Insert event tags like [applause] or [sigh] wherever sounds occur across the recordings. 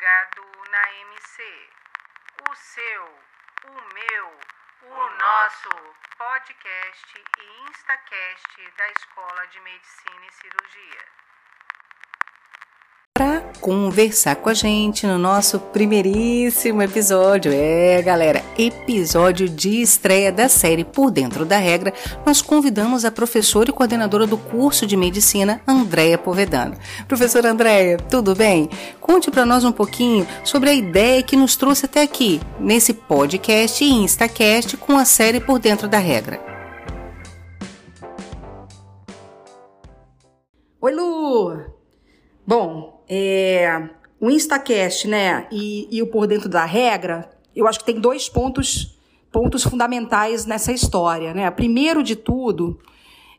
plugado na MC. O seu, o meu, o nosso podcast e Instacast da Escola de Medicina e Cirurgia para conversar com a gente no nosso primeiríssimo episódio. É, galera, episódio de estreia da série Por Dentro da Regra. Nós convidamos a professora e coordenadora do curso de medicina, Andréia Povedano. Professora Andréia, tudo bem? Conte para nós um pouquinho sobre a ideia que nos trouxe até aqui, nesse podcast e Instacast com a série Por Dentro da Regra. Oi, Lu! Bom, é, o Instacast, né, e, e o Por Dentro da Regra, eu acho que tem dois pontos, pontos fundamentais nessa história, né? Primeiro de tudo,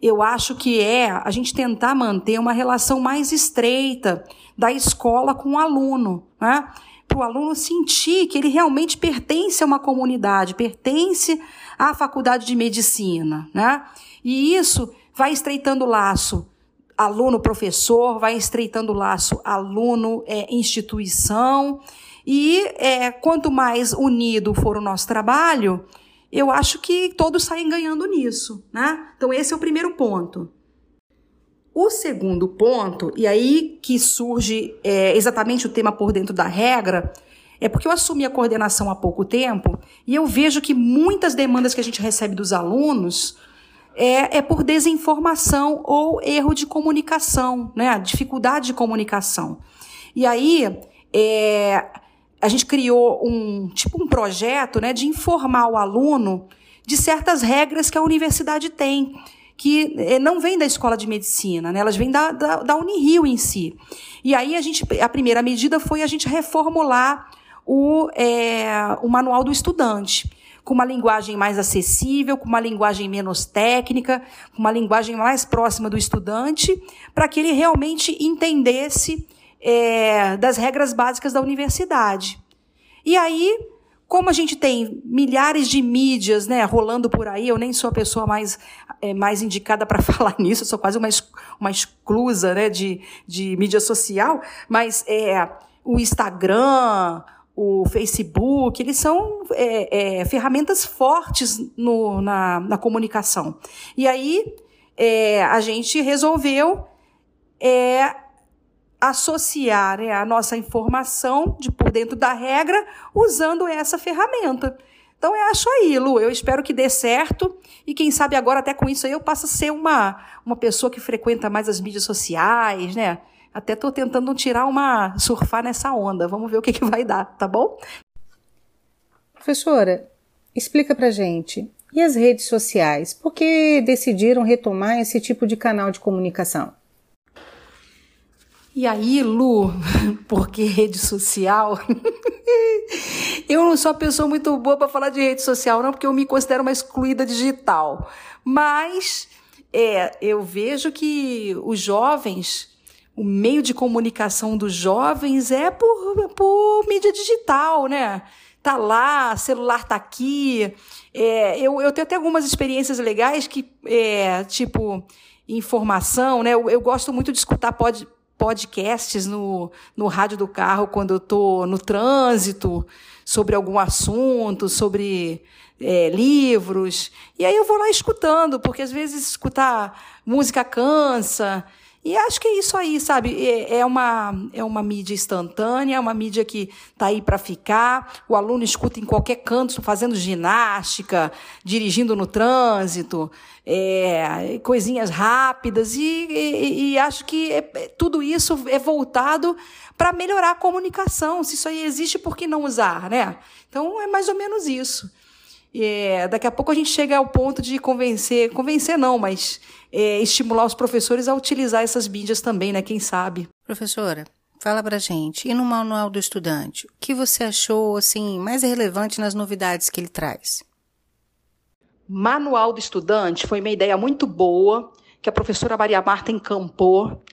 eu acho que é a gente tentar manter uma relação mais estreita da escola com o aluno, né? Para o aluno sentir que ele realmente pertence a uma comunidade, pertence à faculdade de medicina, né? E isso vai estreitando o laço aluno-professor, vai estreitando o laço aluno-instituição. e é, quanto mais unido for o nosso trabalho, eu acho que todos saem ganhando nisso. Né? Então, esse é o primeiro ponto. O segundo ponto, e aí que surge é, exatamente o tema por dentro da regra, é porque eu assumi a coordenação há pouco tempo e eu vejo que muitas demandas que a gente recebe dos alunos é, é por desinformação ou erro de comunicação, né? dificuldade de comunicação. E aí, é, a gente criou um tipo um projeto né, de informar o aluno de certas regras que a universidade tem, que é, não vêm da escola de medicina, né? elas vêm da, da, da Unirio em si. E aí a, gente, a primeira medida foi a gente reformular o, é, o manual do estudante com uma linguagem mais acessível, com uma linguagem menos técnica, com uma linguagem mais próxima do estudante, para que ele realmente entendesse é, das regras básicas da universidade. E aí, como a gente tem milhares de mídias né, rolando por aí, eu nem sou a pessoa mais, é, mais indicada para [laughs] falar nisso, eu sou quase uma, uma exclusa né, de, de mídia social, mas é, o Instagram, o Facebook, eles são é, é, ferramentas fortes no, na, na, comunicação. E aí é, a gente resolveu é, associar né, a nossa informação de por dentro da regra usando essa ferramenta. Então eu acho aí, Lu, eu espero que dê certo e quem sabe agora até com isso aí eu passo a ser uma, uma pessoa que frequenta mais as mídias sociais, né? Até estou tentando tirar uma. surfar nessa onda. Vamos ver o que, que vai dar, tá bom? Professora, explica pra gente. E as redes sociais? Por que decidiram retomar esse tipo de canal de comunicação? E aí, Lu, [laughs] por que rede social? [laughs] eu não sou uma pessoa muito boa para falar de rede social, não, porque eu me considero uma excluída digital. Mas é, eu vejo que os jovens o meio de comunicação dos jovens é por, por mídia digital, né? Tá lá, celular tá aqui. É, eu, eu tenho até algumas experiências legais que, é, tipo, informação, né? Eu, eu gosto muito de escutar pod, podcasts no, no rádio do carro quando eu tô no trânsito, sobre algum assunto, sobre é, livros. E aí eu vou lá escutando, porque às vezes escutar música cansa. E acho que é isso aí, sabe? É, é uma, é uma mídia instantânea, é uma mídia que está aí para ficar. O aluno escuta em qualquer canto, fazendo ginástica, dirigindo no trânsito, é, coisinhas rápidas. E, e, e acho que é, tudo isso é voltado para melhorar a comunicação. Se isso aí existe, por que não usar, né? Então é mais ou menos isso. É, daqui a pouco a gente chega ao ponto de convencer, convencer não, mas é, estimular os professores a utilizar essas mídias também, né? Quem sabe? Professora, fala pra gente. E no manual do estudante, o que você achou assim mais relevante nas novidades que ele traz? Manual do estudante foi uma ideia muito boa que a professora Maria Marta encampou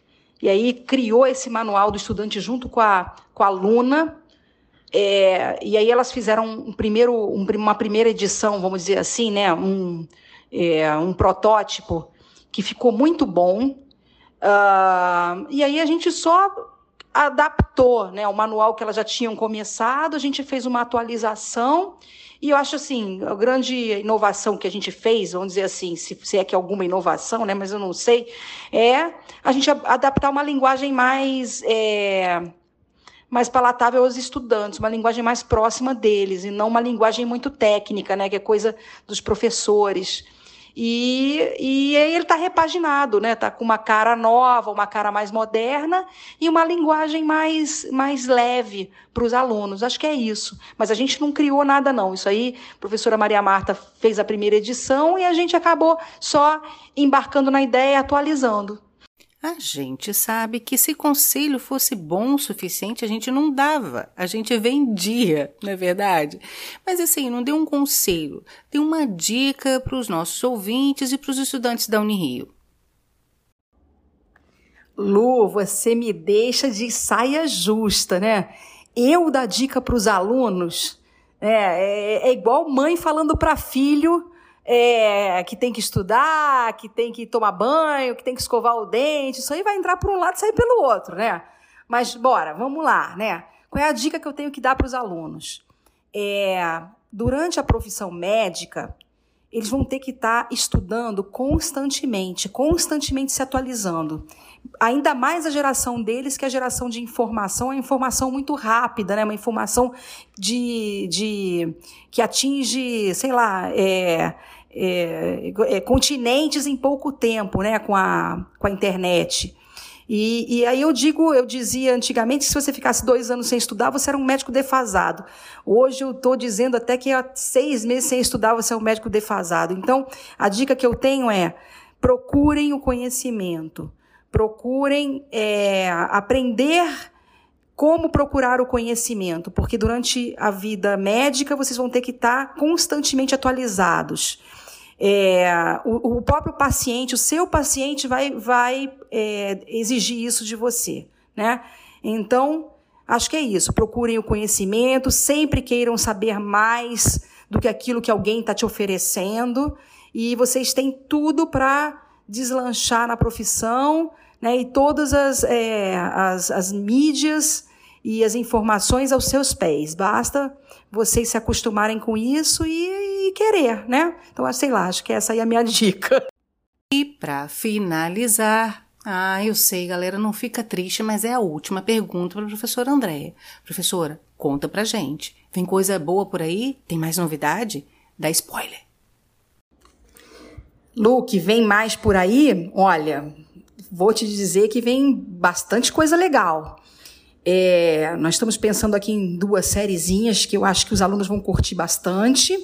e aí criou esse manual do estudante junto com a, com a aluna é, e aí elas fizeram um primeiro, um, uma primeira edição, vamos dizer assim, né, um, é, um protótipo que ficou muito bom. Uh, e aí a gente só adaptou né, o manual que elas já tinham começado, a gente fez uma atualização. E eu acho assim, a grande inovação que a gente fez, vamos dizer assim, se, se é que é alguma inovação, né, mas eu não sei, é a gente adaptar uma linguagem mais. É, mais palatável aos estudantes, uma linguagem mais próxima deles, e não uma linguagem muito técnica, né, que é coisa dos professores. E, e aí ele está repaginado, né? Está com uma cara nova, uma cara mais moderna e uma linguagem mais, mais leve para os alunos. Acho que é isso. Mas a gente não criou nada, não. Isso aí, a professora Maria Marta fez a primeira edição e a gente acabou só embarcando na ideia e atualizando. A gente sabe que se conselho fosse bom o suficiente, a gente não dava, a gente vendia, não é verdade? Mas assim, não deu um conselho, deu uma dica para os nossos ouvintes e para os estudantes da Unirio. Lu, você me deixa de saia justa, né? Eu dar dica para os alunos é, é, é igual mãe falando para filho é, que tem que estudar, que tem que tomar banho, que tem que escovar o dente. Isso aí vai entrar por um lado e sair pelo outro, né? Mas bora, vamos lá, né? Qual é a dica que eu tenho que dar para os alunos? É, durante a profissão médica, eles vão ter que estar tá estudando constantemente, constantemente se atualizando. Ainda mais a geração deles, que é a geração de informação, é informação muito rápida, né? uma informação de, de que atinge, sei lá, é, é, é, continentes em pouco tempo, né, com a, com a internet. E, e, aí eu digo, eu dizia antigamente que se você ficasse dois anos sem estudar, você era um médico defasado. Hoje eu estou dizendo até que seis meses sem estudar, você é um médico defasado. Então, a dica que eu tenho é procurem o conhecimento, procurem é, aprender como procurar o conhecimento, porque durante a vida médica vocês vão ter que estar constantemente atualizados. É, o, o, próprio paciente, o seu paciente vai, vai é, exigir isso de você, né? Então, acho que é isso. Procurem o conhecimento, sempre queiram saber mais do que aquilo que alguém está te oferecendo e vocês têm tudo para deslanchar na profissão, né? E todas as, é, as, as mídias e as informações aos seus pés. Basta vocês se acostumarem com isso e, e querer, né? Então, sei lá, acho que essa aí é a minha [laughs] dica. E para finalizar, ah, eu sei, galera, não fica triste, mas é a última pergunta para a professora Andréia. Professora, conta pra gente. Vem coisa boa por aí? Tem mais novidade? Dá spoiler. Luke, vem mais por aí? Olha, vou te dizer que vem bastante coisa legal. É, nós estamos pensando aqui em duas sériezinhas que eu acho que os alunos vão curtir bastante.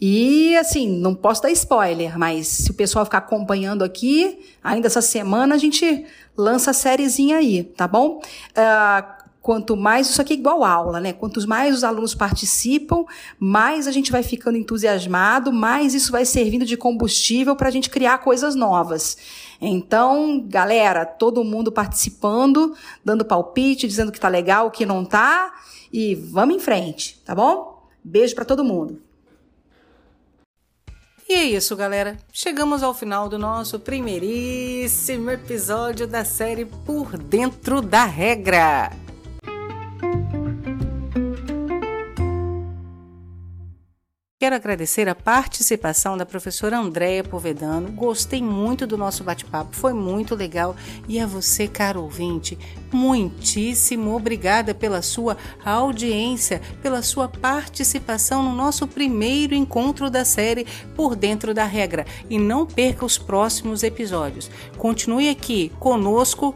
E, assim, não posso dar spoiler, mas se o pessoal ficar acompanhando aqui, ainda essa semana a gente lança a sériezinha aí, tá bom? Uh, quanto mais, isso aqui é igual aula, né? Quanto mais os alunos participam, mais a gente vai ficando entusiasmado, mais isso vai servindo de combustível para a gente criar coisas novas. Então, galera, todo mundo participando, dando palpite, dizendo que tá legal, que não tá, e vamos em frente, tá bom? Beijo para todo mundo. E é isso, galera. Chegamos ao final do nosso primeiríssimo episódio da série Por Dentro da Regra. Quero agradecer a participação da professora Andréia Povedano. Gostei muito do nosso bate-papo, foi muito legal. E a você, caro ouvinte, muitíssimo obrigada pela sua audiência, pela sua participação no nosso primeiro encontro da série Por Dentro da Regra. E não perca os próximos episódios. Continue aqui conosco